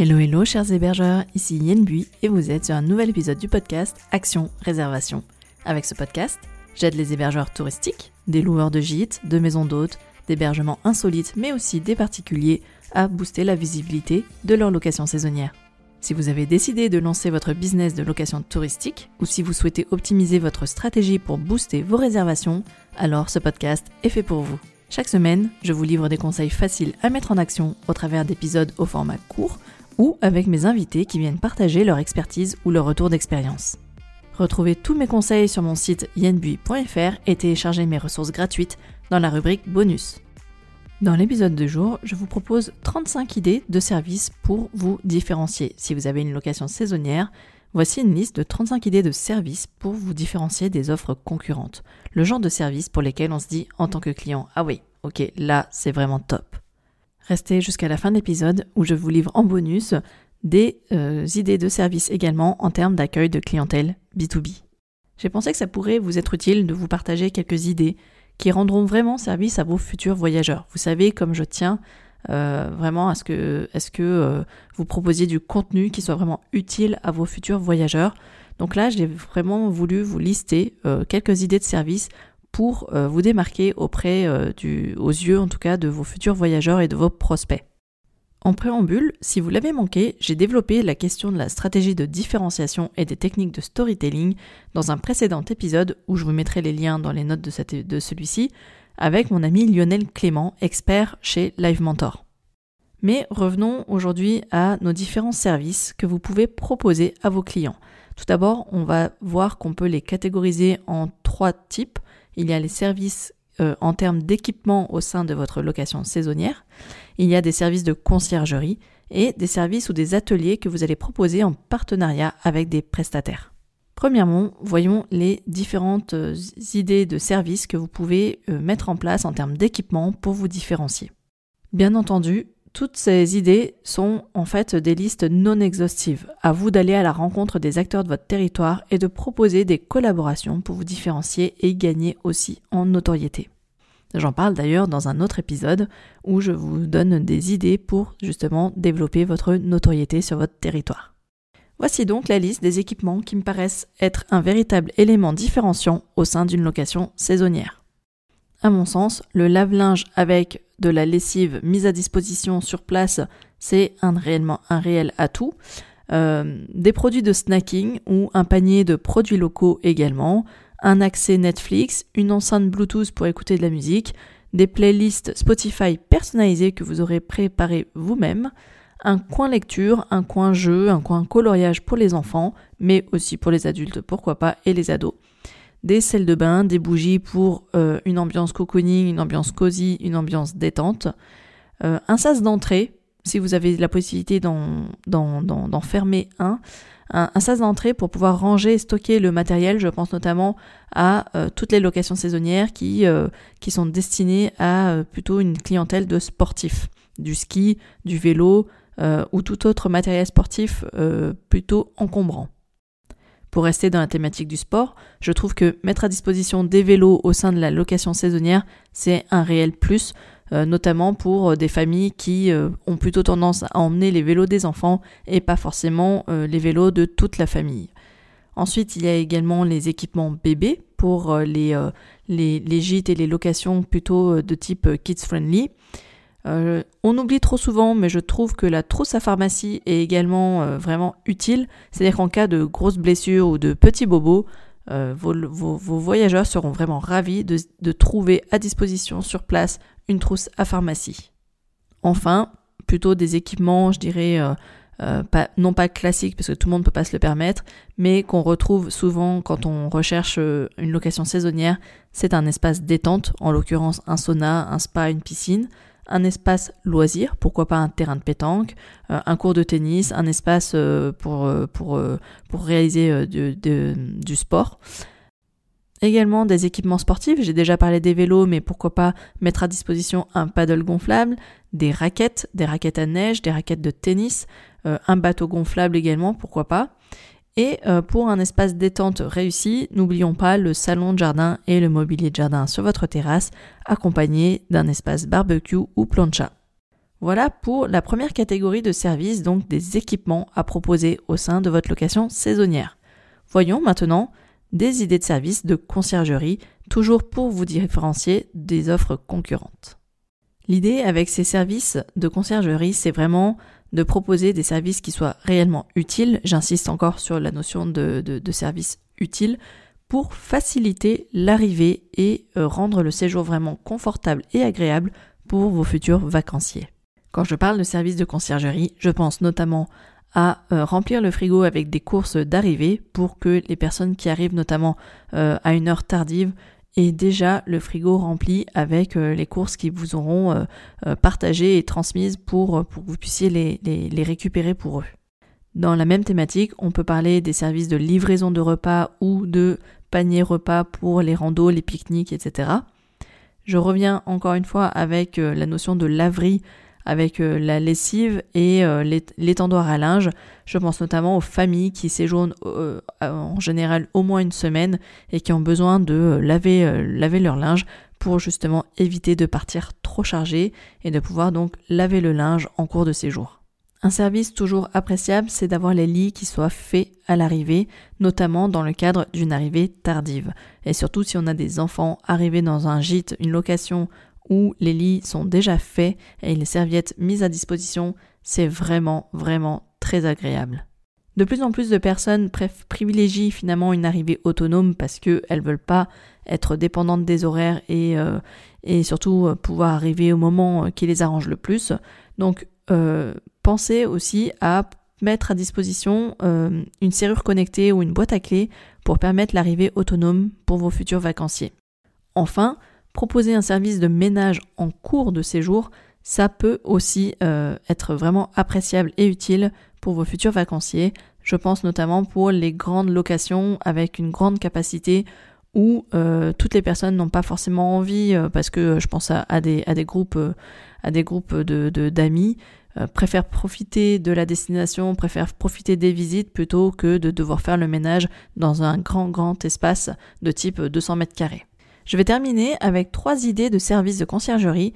Hello hello chers hébergeurs, ici Yen Bui et vous êtes sur un nouvel épisode du podcast Action Réservation. Avec ce podcast, j'aide les hébergeurs touristiques, des loueurs de gîtes, de maisons d'hôtes, d'hébergements insolites mais aussi des particuliers à booster la visibilité de leur location saisonnière. Si vous avez décidé de lancer votre business de location touristique ou si vous souhaitez optimiser votre stratégie pour booster vos réservations, alors ce podcast est fait pour vous. Chaque semaine, je vous livre des conseils faciles à mettre en action au travers d'épisodes au format court ou avec mes invités qui viennent partager leur expertise ou leur retour d'expérience. Retrouvez tous mes conseils sur mon site yenbui.fr et téléchargez mes ressources gratuites dans la rubrique bonus. Dans l'épisode de jour, je vous propose 35 idées de services pour vous différencier. Si vous avez une location saisonnière, voici une liste de 35 idées de services pour vous différencier des offres concurrentes. Le genre de services pour lesquels on se dit en tant que client, ah oui, ok, là c'est vraiment top. Restez jusqu'à la fin de l'épisode où je vous livre en bonus des euh, idées de services également en termes d'accueil de clientèle B2B. J'ai pensé que ça pourrait vous être utile de vous partager quelques idées qui rendront vraiment service à vos futurs voyageurs. Vous savez, comme je tiens euh, vraiment à ce que, euh, vous proposiez du contenu qui soit vraiment utile à vos futurs voyageurs. Donc là, j'ai vraiment voulu vous lister quelques idées de services pour euh, vous démarquer auprès euh, du, aux yeux en tout cas de vos futurs voyageurs et de vos prospects. En préambule, si vous l'avez manqué, j'ai développé la question de la stratégie de différenciation et des techniques de storytelling dans un précédent épisode où je vous mettrai les liens dans les notes de, de celui-ci avec mon ami Lionel Clément, expert chez Live Mentor. Mais revenons aujourd'hui à nos différents services que vous pouvez proposer à vos clients. Tout d'abord, on va voir qu'on peut les catégoriser en trois types il y a les services euh, en termes d'équipement au sein de votre location saisonnière, il y a des services de conciergerie et des services ou des ateliers que vous allez proposer en partenariat avec des prestataires. Premièrement, voyons les différentes euh, idées de services que vous pouvez euh, mettre en place en termes d'équipement pour vous différencier. Bien entendu, toutes ces idées sont en fait des listes non exhaustives. À vous d'aller à la rencontre des acteurs de votre territoire et de proposer des collaborations pour vous différencier et gagner aussi en notoriété. J'en parle d'ailleurs dans un autre épisode où je vous donne des idées pour justement développer votre notoriété sur votre territoire. Voici donc la liste des équipements qui me paraissent être un véritable élément différenciant au sein d'une location saisonnière. À mon sens, le lave-linge avec de la lessive mise à disposition sur place, c'est un, réellement un réel atout. Euh, des produits de snacking ou un panier de produits locaux également, un accès Netflix, une enceinte Bluetooth pour écouter de la musique, des playlists Spotify personnalisées que vous aurez préparées vous-même, un coin lecture, un coin jeu, un coin coloriage pour les enfants, mais aussi pour les adultes, pourquoi pas, et les ados des sels de bain, des bougies pour euh, une ambiance cocooning, une ambiance cosy, une ambiance détente, euh, un sas d'entrée, si vous avez la possibilité d'en fermer un, un, sas d'entrée pour pouvoir ranger et stocker le matériel, je pense notamment à euh, toutes les locations saisonnières qui, qui sont destinées à plutôt une clientèle de sportifs, du ski, du vélo ou tout autre matériel sportif plutôt encombrant. Pour rester dans la thématique du sport, je trouve que mettre à disposition des vélos au sein de la location saisonnière, c'est un réel plus, euh, notamment pour euh, des familles qui euh, ont plutôt tendance à emmener les vélos des enfants et pas forcément les vélos de toute la famille. Ensuite, il y a également les équipements bébés pour les, gîtes et les locations plutôt de type kids friendly. Euh, on oublie trop souvent, mais je trouve que la trousse à pharmacie est également euh, vraiment utile. C'est-à-dire qu'en cas de grosses blessures ou de petits bobos, euh, vos, voyageurs seront vraiment ravis de, trouver à disposition sur place une trousse à pharmacie. Enfin, plutôt des équipements, je dirais, non pas classiques parce que tout le monde ne peut pas se le permettre, mais qu'on retrouve souvent quand on recherche une location saisonnière, c'est un espace détente, en l'occurrence un sauna, un spa, une piscine un espace loisir, pourquoi pas un terrain de pétanque, euh, un cours de tennis, un espace euh, euh, pour réaliser du sport. Également des équipements sportifs, j'ai déjà parlé des vélos, mais pourquoi pas mettre à disposition un paddle gonflable, des raquettes, des raquettes à neige, des raquettes de tennis, un bateau gonflable également, pourquoi pas. Et euh, pour un espace détente réussi, n'oublions pas le salon de jardin et le mobilier de jardin sur votre terrasse, accompagné d'un espace barbecue ou plancha. Voilà pour la première catégorie de services, donc des équipements à proposer au sein de votre location saisonnière. Voyons maintenant des idées de services de conciergerie, toujours pour vous différencier des offres concurrentes. L'idée avec ces services de conciergerie, c'est vraiment de proposer des services qui soient réellement utiles, j'insiste encore sur la notion de, service utile, pour faciliter l'arrivée et euh, rendre le séjour vraiment confortable et agréable pour vos futurs vacanciers. Quand je parle de services de conciergerie, je pense notamment à euh, remplir le frigo avec des courses d'arrivée pour que les personnes qui arrivent notamment euh, à une heure tardive aient déjà le frigo rempli avec euh, les courses qui vous auront partagées et transmises pour, que vous puissiez les récupérer pour eux. Dans la même thématique, on peut parler des services de livraison de repas ou de panier repas pour les randos, les pique-niques, etc. Je reviens encore une fois avec la notion de laverie avec euh, la lessive et euh, l'étendoir à linge. Je pense notamment aux familles qui séjournent euh, en général au moins une semaine et qui ont besoin de laver, laver leur linge pour justement éviter de partir trop chargé et de pouvoir donc laver le linge en cours de séjour. Un service toujours appréciable, c'est d'avoir les lits qui soient faits à l'arrivée, notamment dans le cadre d'une arrivée tardive. Et surtout si on a des enfants arrivés dans un gîte, une location où les lits sont déjà faits et les serviettes mises à disposition, c'est vraiment, vraiment très agréable. De plus en plus de personnes privilégient finalement une arrivée autonome parce qu'elles ne veulent pas être dépendantes des horaires et, euh, surtout euh, pouvoir arriver au moment euh, qui les arrange le plus. Donc pensez aussi à mettre à disposition une serrure connectée ou une boîte à clés pour permettre l'arrivée autonome pour vos futurs vacanciers. Enfin, proposer un service de ménage en cours de séjour, ça peut aussi euh, être vraiment appréciable et utile pour vos futurs vacanciers. Je pense notamment pour les grandes locations avec une grande capacité où euh, toutes les personnes n'ont pas forcément envie, euh, parce que je pense à, des, à des, groupes, à des groupes de, d'amis, préfèrent profiter de la destination, préfèrent profiter des visites plutôt que de devoir faire le ménage dans un grand grand espace de type 200 mètres carrés. Je vais terminer avec trois idées de services de conciergerie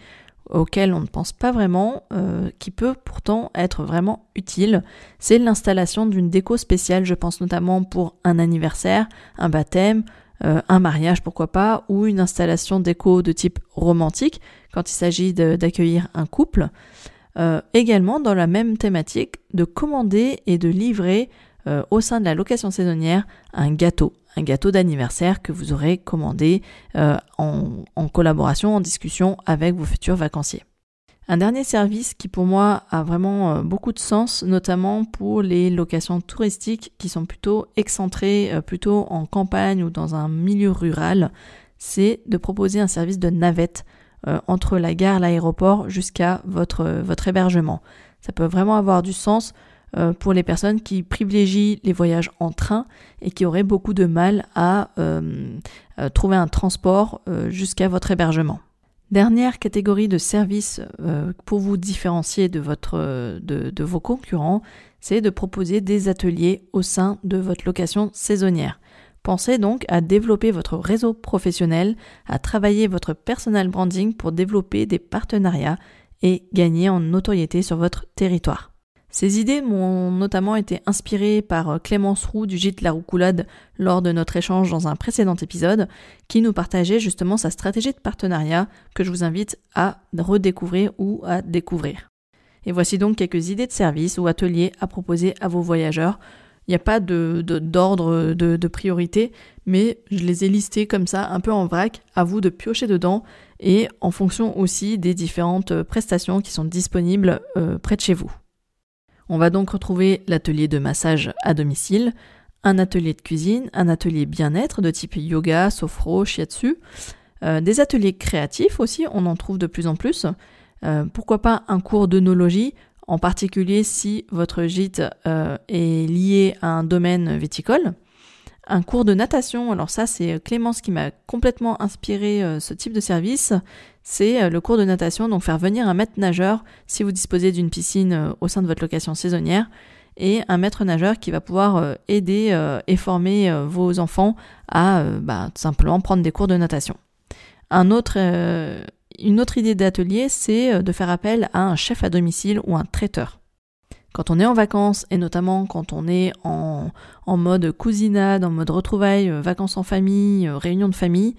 auxquels on ne pense pas vraiment, euh, qui peut pourtant être vraiment utile. C'est l'installation d'une déco spéciale, je pense notamment pour un anniversaire, un baptême, euh, un mariage pourquoi pas, ou une installation déco de type romantique quand il s'agit d'accueillir un couple. Euh, également dans la même thématique, de commander et de livrer au sein de la location saisonnière un gâteau, un gâteau d'anniversaire que vous aurez commandé euh, en, collaboration, en discussion avec vos futurs vacanciers. Un dernier service qui pour moi a vraiment euh, beaucoup de sens, notamment pour les locations touristiques qui sont plutôt excentrées, euh, plutôt en campagne ou dans un milieu rural, c'est de proposer un service de navette entre la gare, l'aéroport jusqu'à votre hébergement. Ça peut vraiment avoir du sens euh, pour les personnes qui privilégient les voyages en train et qui auraient beaucoup de mal à euh, euh, trouver un transport jusqu'à votre hébergement. Dernière catégorie de services pour vous différencier de, votre, de, de vos concurrents, c'est de proposer des ateliers au sein de votre location saisonnière. Pensez donc à développer votre réseau professionnel, à travailler votre personal branding pour développer des partenariats et gagner en notoriété sur votre territoire. Ces idées m'ont notamment été inspirées par euh, Clémence Roux du gîte La Roucoulade lors de notre échange dans un précédent épisode, qui nous partageait justement sa stratégie de partenariat que je vous invite à redécouvrir ou à découvrir. Et voici donc quelques idées de services ou ateliers à proposer à vos voyageurs. Il n'y a pas d'ordre de, priorité, mais je les ai listés comme ça, un peu en vrac, à vous de piocher dedans, et en fonction aussi des différentes prestations qui sont disponibles euh, près de chez vous. On va donc retrouver l'atelier de massage à domicile, un atelier de cuisine, un atelier bien-être de type yoga, sophro, shiatsu, euh, des ateliers créatifs aussi, on en trouve de plus en plus. Euh, pourquoi pas un cours d'œnologie, en particulier si votre gîte euh, est lié à un domaine viticole. Un cours de natation, alors ça c'est Clémence qui m'a complètement inspiré ce type de service c'est euh, le cours de natation, donc faire venir un maître nageur si vous disposez d'une piscine euh, au sein de votre location saisonnière et un maître nageur qui va pouvoir euh, aider et former vos enfants à bah, simplement prendre des cours de natation. Un autre une autre idée d'atelier, c'est euh, de faire appel à un chef à domicile ou un traiteur. Quand on est en vacances, et notamment quand on est en, mode cousinade, en mode retrouvailles, euh, vacances en famille, euh, réunion de famille,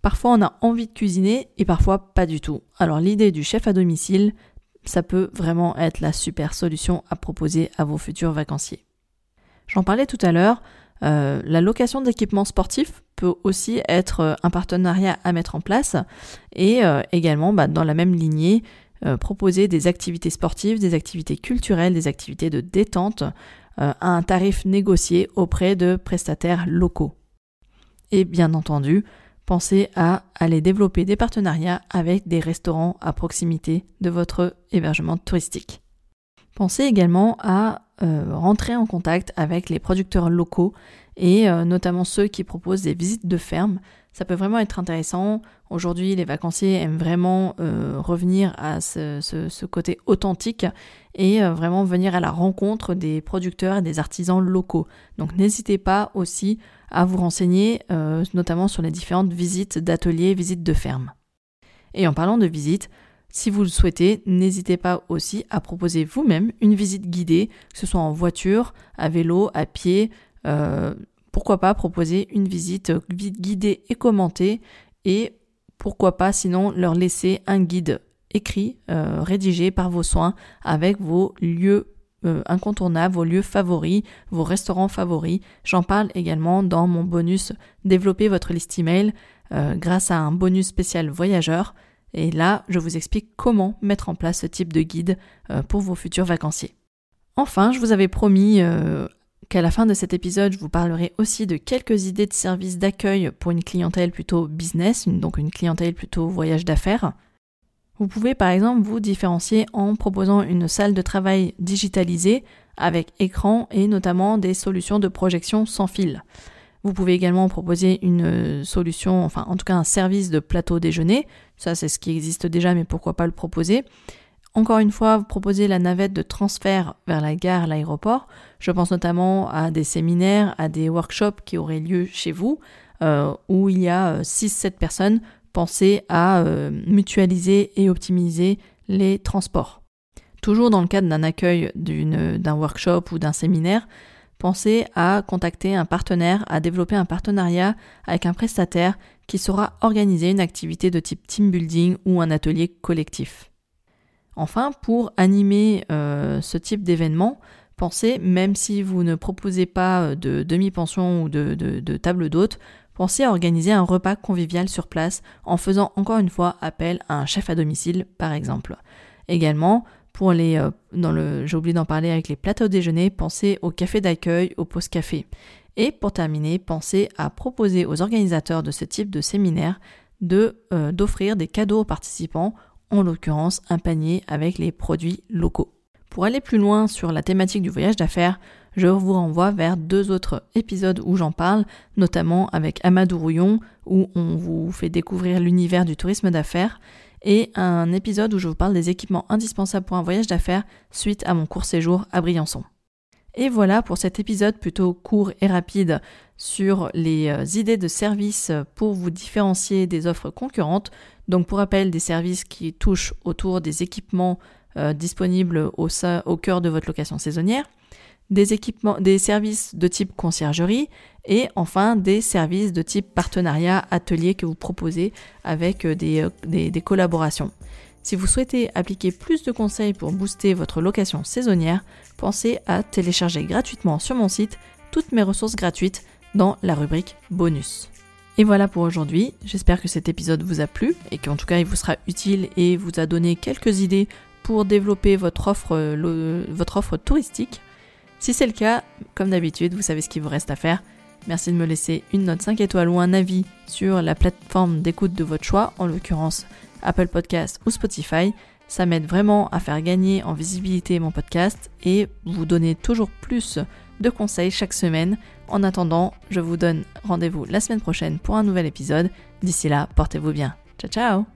parfois on a envie de cuisiner et parfois pas du tout. Alors l'idée du chef à domicile, ça peut vraiment être la super solution à proposer à vos futurs vacanciers. J'en parlais tout à l'heure, euh, la location d'équipements sportifs peut aussi être un partenariat à mettre en place et également bah, dans la même lignée proposer des activités sportives, des activités culturelles, des activités de détente à un tarif négocié auprès de prestataires locaux. Et bien entendu, pensez à aller développer des partenariats avec des restaurants à proximité de votre hébergement touristique. Pensez également à euh, rentrer en contact avec les producteurs locaux et euh, notamment ceux qui proposent des visites de ferme. Ça peut vraiment être intéressant. Aujourd'hui, les vacanciers aiment vraiment euh, revenir à ce, côté authentique et vraiment venir à la rencontre des producteurs et des artisans locaux. Donc n'hésitez pas aussi à vous renseigner notamment sur les différentes visites d'ateliers, visites de ferme. Et en parlant de visites, si vous le souhaitez, n'hésitez pas aussi à proposer vous-même une visite guidée, que ce soit en voiture, à vélo, à pied. Euh, pourquoi pas proposer une visite guidée et commentée et pourquoi pas sinon leur laisser un guide écrit, euh, rédigé par vos soins avec vos lieux euh, incontournables, vos lieux favoris, vos restaurants favoris. J'en parle également dans mon bonus Développer votre liste email grâce à un bonus spécial voyageur. Et là, je vous explique comment mettre en place ce type de guide pour vos futurs vacanciers. Enfin, je vous avais promis qu'à la fin de cet épisode, je vous parlerai aussi de quelques idées de services d'accueil pour une clientèle plutôt business, donc une clientèle plutôt voyage d'affaires. Vous pouvez par exemple vous différencier en proposant une salle de travail digitalisée avec écran et notamment des solutions de projection sans fil. Vous pouvez également proposer une solution, enfin en tout cas un service de plateau déjeuner. Ça c'est ce qui existe déjà, mais pourquoi pas le proposer. Encore une fois, vous proposez la navette de transfert vers la gare, l'aéroport. Je pense notamment à des séminaires, à des workshops qui auraient lieu chez vous, euh, où il y a 6-7 euh, personnes. Pensez à mutualiser et optimiser les transports. Toujours dans le cadre d'un accueil d'un workshop ou d'un séminaire, pensez à contacter un partenaire, à développer un partenariat avec un prestataire qui saura organiser une activité de type team building ou un atelier collectif. Enfin, pour animer euh, ce type d'événement, pensez, même si vous ne proposez pas euh, de demi-pension ou de, table d'hôte, pensez à organiser un repas convivial sur place en faisant encore une fois appel à un chef à domicile par exemple. Également, pour les, euh, dans j'ai oublié d'en parler avec les plateaux déjeuner, pensez au café d'accueil, au post café. Et pour terminer, pensez à proposer aux organisateurs de ce type de séminaire de d'offrir des cadeaux aux participants, en l'occurrence un panier avec les produits locaux. Pour aller plus loin sur la thématique du voyage d'affaires, je vous renvoie vers deux autres épisodes où j'en parle, notamment avec Amadou Rouillon, où on vous fait découvrir l'univers du tourisme d'affaires, et un épisode où je vous parle des équipements indispensables pour un voyage d'affaires suite à mon court séjour à Briançon. Et voilà pour cet épisode plutôt court et rapide sur les euh, idées de services pour vous différencier des offres concurrentes. Donc pour rappel, des services qui touchent autour des équipements euh, disponibles au, cœur de votre location saisonnière, des services de type conciergerie et enfin des services de type partenariat atelier que vous proposez avec euh, euh, des, collaborations. Si vous souhaitez appliquer plus de conseils pour booster votre location saisonnière, pensez à télécharger gratuitement sur mon site toutes mes ressources gratuites dans la rubrique bonus. Et voilà pour aujourd'hui, j'espère que cet épisode vous a plu et qu'en tout cas il vous sera utile et vous a donné quelques idées pour développer votre offre, euh, touristique si c'est le cas, comme d'habitude, vous savez ce qu'il vous reste à faire. Merci de me laisser une note 5 étoiles ou un avis sur la plateforme d'écoute de votre choix, en l'occurrence Apple Podcast ou Spotify. Ça m'aide vraiment à faire gagner en visibilité mon podcast et vous donner toujours plus de conseils chaque semaine. En attendant, je vous donne rendez-vous la semaine prochaine pour un nouvel épisode. D'ici là, portez-vous bien. Ciao ciao